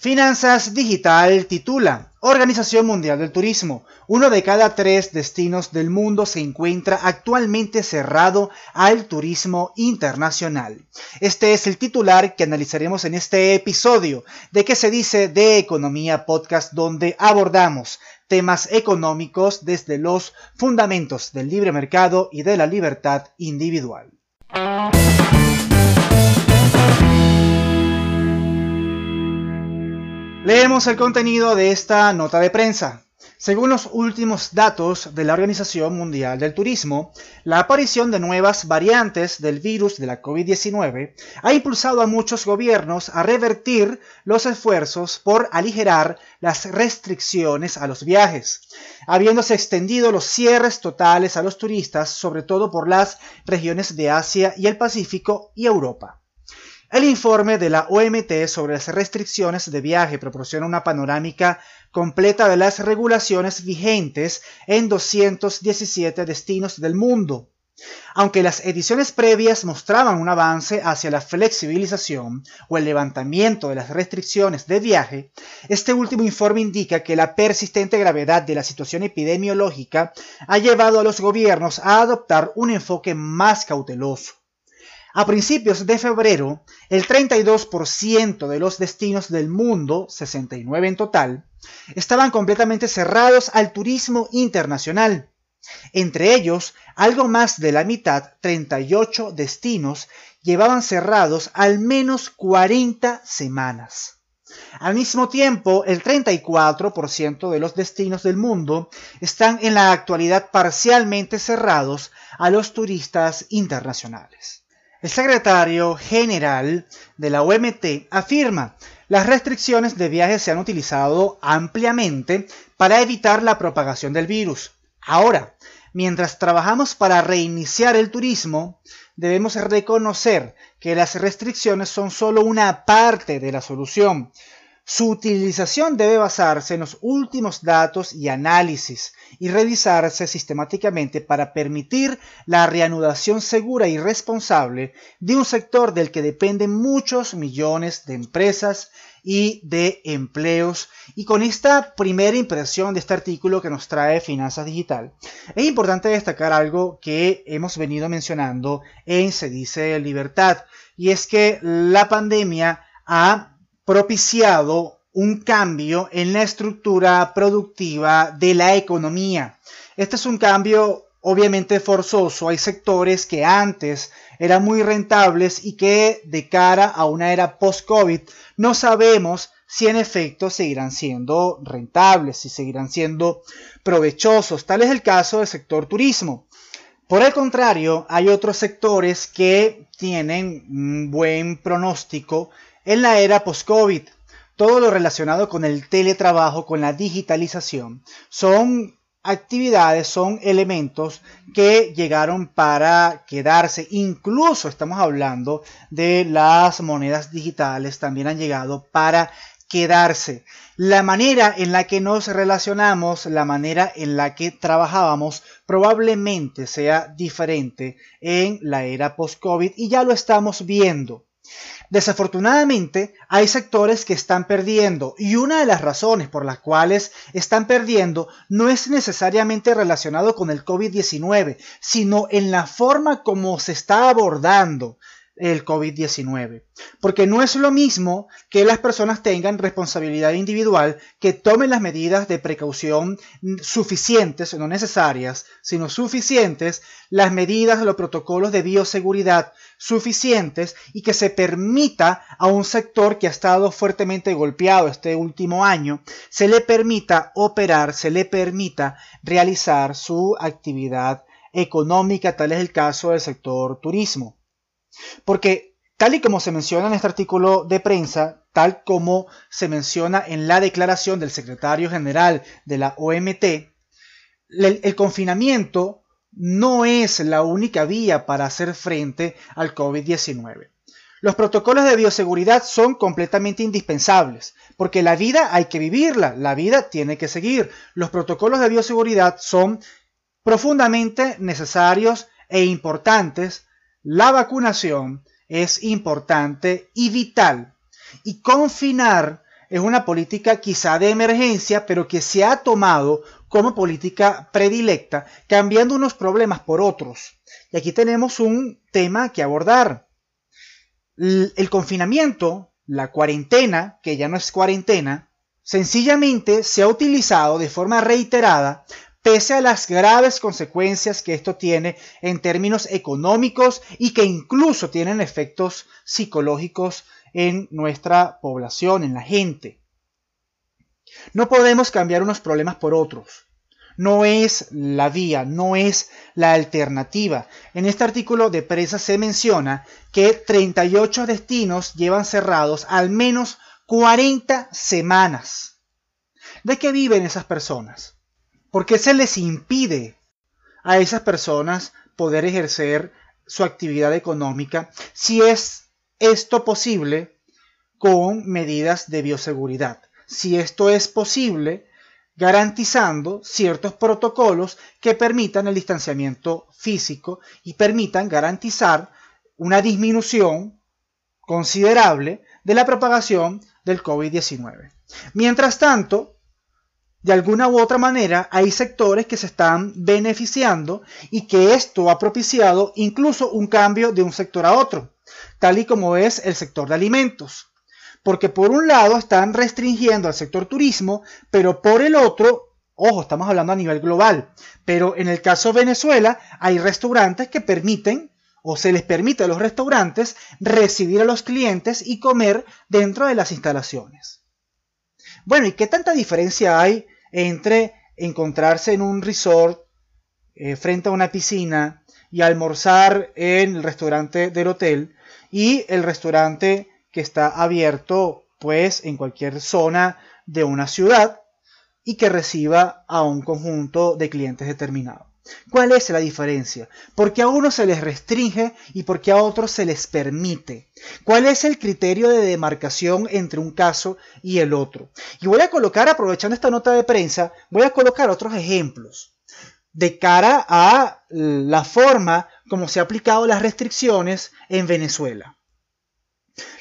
Finanzas Digital titula Organización Mundial del Turismo. Uno de cada tres destinos del mundo se encuentra actualmente cerrado al turismo internacional. Este es el titular que analizaremos en este episodio de que se dice de Economía Podcast donde abordamos temas económicos desde los fundamentos del libre mercado y de la libertad individual. Leemos el contenido de esta nota de prensa. Según los últimos datos de la Organización Mundial del Turismo, la aparición de nuevas variantes del virus de la COVID-19 ha impulsado a muchos gobiernos a revertir los esfuerzos por aligerar las restricciones a los viajes, habiéndose extendido los cierres totales a los turistas, sobre todo por las regiones de Asia y el Pacífico y Europa. El informe de la OMT sobre las restricciones de viaje proporciona una panorámica completa de las regulaciones vigentes en 217 destinos del mundo. Aunque las ediciones previas mostraban un avance hacia la flexibilización o el levantamiento de las restricciones de viaje, este último informe indica que la persistente gravedad de la situación epidemiológica ha llevado a los gobiernos a adoptar un enfoque más cauteloso. A principios de febrero, el 32% de los destinos del mundo, 69 en total, estaban completamente cerrados al turismo internacional. Entre ellos, algo más de la mitad, 38 destinos, llevaban cerrados al menos 40 semanas. Al mismo tiempo, el 34% de los destinos del mundo están en la actualidad parcialmente cerrados a los turistas internacionales. El secretario general de la OMT afirma, las restricciones de viajes se han utilizado ampliamente para evitar la propagación del virus. Ahora, mientras trabajamos para reiniciar el turismo, debemos reconocer que las restricciones son solo una parte de la solución. Su utilización debe basarse en los últimos datos y análisis y revisarse sistemáticamente para permitir la reanudación segura y responsable de un sector del que dependen muchos millones de empresas y de empleos. Y con esta primera impresión de este artículo que nos trae Finanzas Digital, es importante destacar algo que hemos venido mencionando en Se dice Libertad, y es que la pandemia ha propiciado un cambio en la estructura productiva de la economía. Este es un cambio obviamente forzoso. Hay sectores que antes eran muy rentables y que de cara a una era post-COVID no sabemos si en efecto seguirán siendo rentables, si seguirán siendo provechosos. Tal es el caso del sector turismo. Por el contrario, hay otros sectores que tienen un buen pronóstico en la era post-COVID, todo lo relacionado con el teletrabajo, con la digitalización, son actividades, son elementos que llegaron para quedarse. Incluso estamos hablando de las monedas digitales, también han llegado para quedarse. La manera en la que nos relacionamos, la manera en la que trabajábamos, probablemente sea diferente en la era post-COVID y ya lo estamos viendo. Desafortunadamente, hay sectores que están perdiendo y una de las razones por las cuales están perdiendo no es necesariamente relacionado con el COVID-19, sino en la forma como se está abordando el COVID-19. Porque no es lo mismo que las personas tengan responsabilidad individual, que tomen las medidas de precaución suficientes, no necesarias, sino suficientes, las medidas, los protocolos de bioseguridad suficientes y que se permita a un sector que ha estado fuertemente golpeado este último año, se le permita operar, se le permita realizar su actividad económica, tal es el caso del sector turismo. Porque tal y como se menciona en este artículo de prensa, tal como se menciona en la declaración del secretario general de la OMT, el, confinamiento no es la única vía para hacer frente al COVID-19. Los protocolos de bioseguridad son completamente indispensables, porque la vida hay que vivirla, la vida tiene que seguir. Los protocolos de bioseguridad son profundamente necesarios e importantes la vacunación es importante y vital. Y confinar es una política quizá de emergencia, pero que se ha tomado como política predilecta, cambiando unos problemas por otros. Y aquí tenemos un tema que abordar. El confinamiento, la cuarentena, que ya no es cuarentena, sencillamente se ha utilizado de forma reiterada pese a las graves consecuencias que esto tiene en términos económicos y que incluso tienen efectos psicológicos en nuestra población, en la gente. No podemos cambiar unos problemas por otros. No es la vía, no es la alternativa. En este artículo de prensa se menciona que 38 destinos llevan cerrados al menos 40 semanas. ¿De qué viven esas personas? ¿Por qué se les impide a esas personas poder ejercer su actividad económica si es esto posible con medidas de bioseguridad? Si esto es posible garantizando ciertos protocolos que permitan el distanciamiento físico y permitan garantizar una disminución considerable de la propagación del COVID-19. Mientras tanto, de alguna u otra manera hay sectores que se están beneficiando y que esto ha propiciado incluso un cambio de un sector a otro, tal y como es el sector de alimentos. Porque por un lado están restringiendo al sector turismo, pero por el otro, ojo, estamos hablando a nivel global, pero en el caso de Venezuela hay restaurantes que permiten o se les permite a los restaurantes recibir a los clientes y comer dentro de las instalaciones. Bueno, ¿y qué tanta diferencia hay entre encontrarse en un resort eh, frente a una piscina y almorzar en el restaurante del hotel y el restaurante que está abierto pues en cualquier zona de una ciudad y que reciba a un conjunto de clientes determinados? ¿Cuál es la diferencia? ¿Por qué a unos se les restringe y por qué a otros se les permite? ¿Cuál es el criterio de demarcación entre un caso y el otro? Y voy a colocar, aprovechando esta nota de prensa, voy a colocar otros ejemplos de cara a la forma como se han aplicado las restricciones en Venezuela.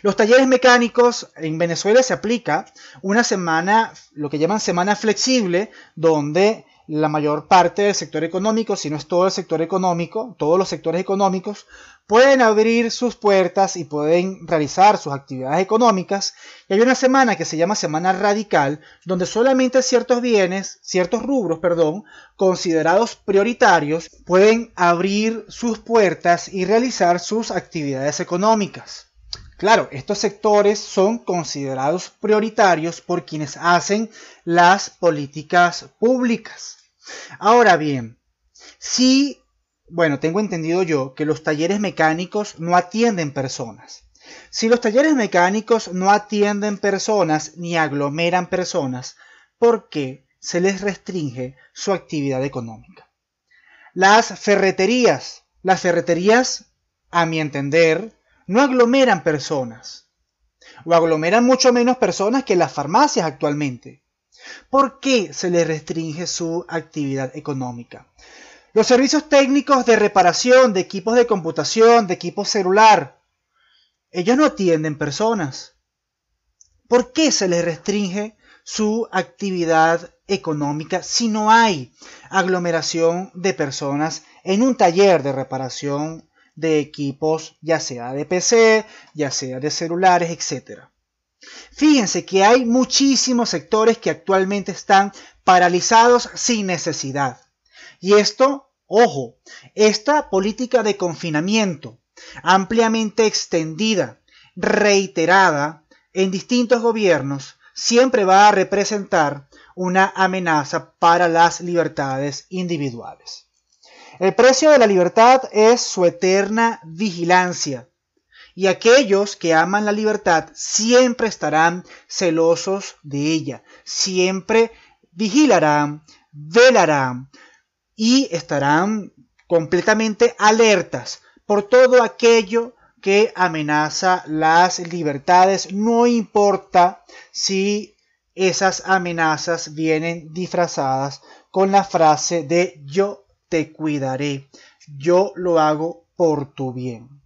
Los talleres mecánicos en Venezuela se aplica una semana, lo que llaman semana flexible, donde la mayor parte del sector económico, si no es todo el sector económico, todos los sectores económicos, pueden abrir sus puertas y pueden realizar sus actividades económicas. Y hay una semana que se llama Semana Radical, donde solamente ciertos bienes, ciertos rubros, perdón, considerados prioritarios, pueden abrir sus puertas y realizar sus actividades económicas. Claro, estos sectores son considerados prioritarios por quienes hacen las políticas públicas. Ahora bien, si, bueno, tengo entendido yo que los talleres mecánicos no atienden personas. Si los talleres mecánicos no atienden personas ni aglomeran personas, ¿por qué se les restringe su actividad económica? Las ferreterías, las ferreterías, a mi entender, no aglomeran personas, o aglomeran mucho menos personas que las farmacias actualmente. ¿Por qué se les restringe su actividad económica? Los servicios técnicos de reparación de equipos de computación, de equipos celular, ellos no atienden personas. ¿Por qué se les restringe su actividad económica si no hay aglomeración de personas en un taller de reparación de equipos, ya sea de PC, ya sea de celulares, etc. Fíjense que hay muchísimos sectores que actualmente están paralizados sin necesidad. Y esto, ojo, esta política de confinamiento ampliamente extendida, reiterada en distintos gobiernos, siempre va a representar una amenaza para las libertades individuales. El precio de la libertad es su eterna vigilancia. Y aquellos que aman la libertad siempre estarán celosos de ella, siempre vigilarán, velarán y estarán completamente alertas por todo aquello que amenaza las libertades, no importa si esas amenazas vienen disfrazadas con la frase de yo te cuidaré, yo lo hago por tu bien.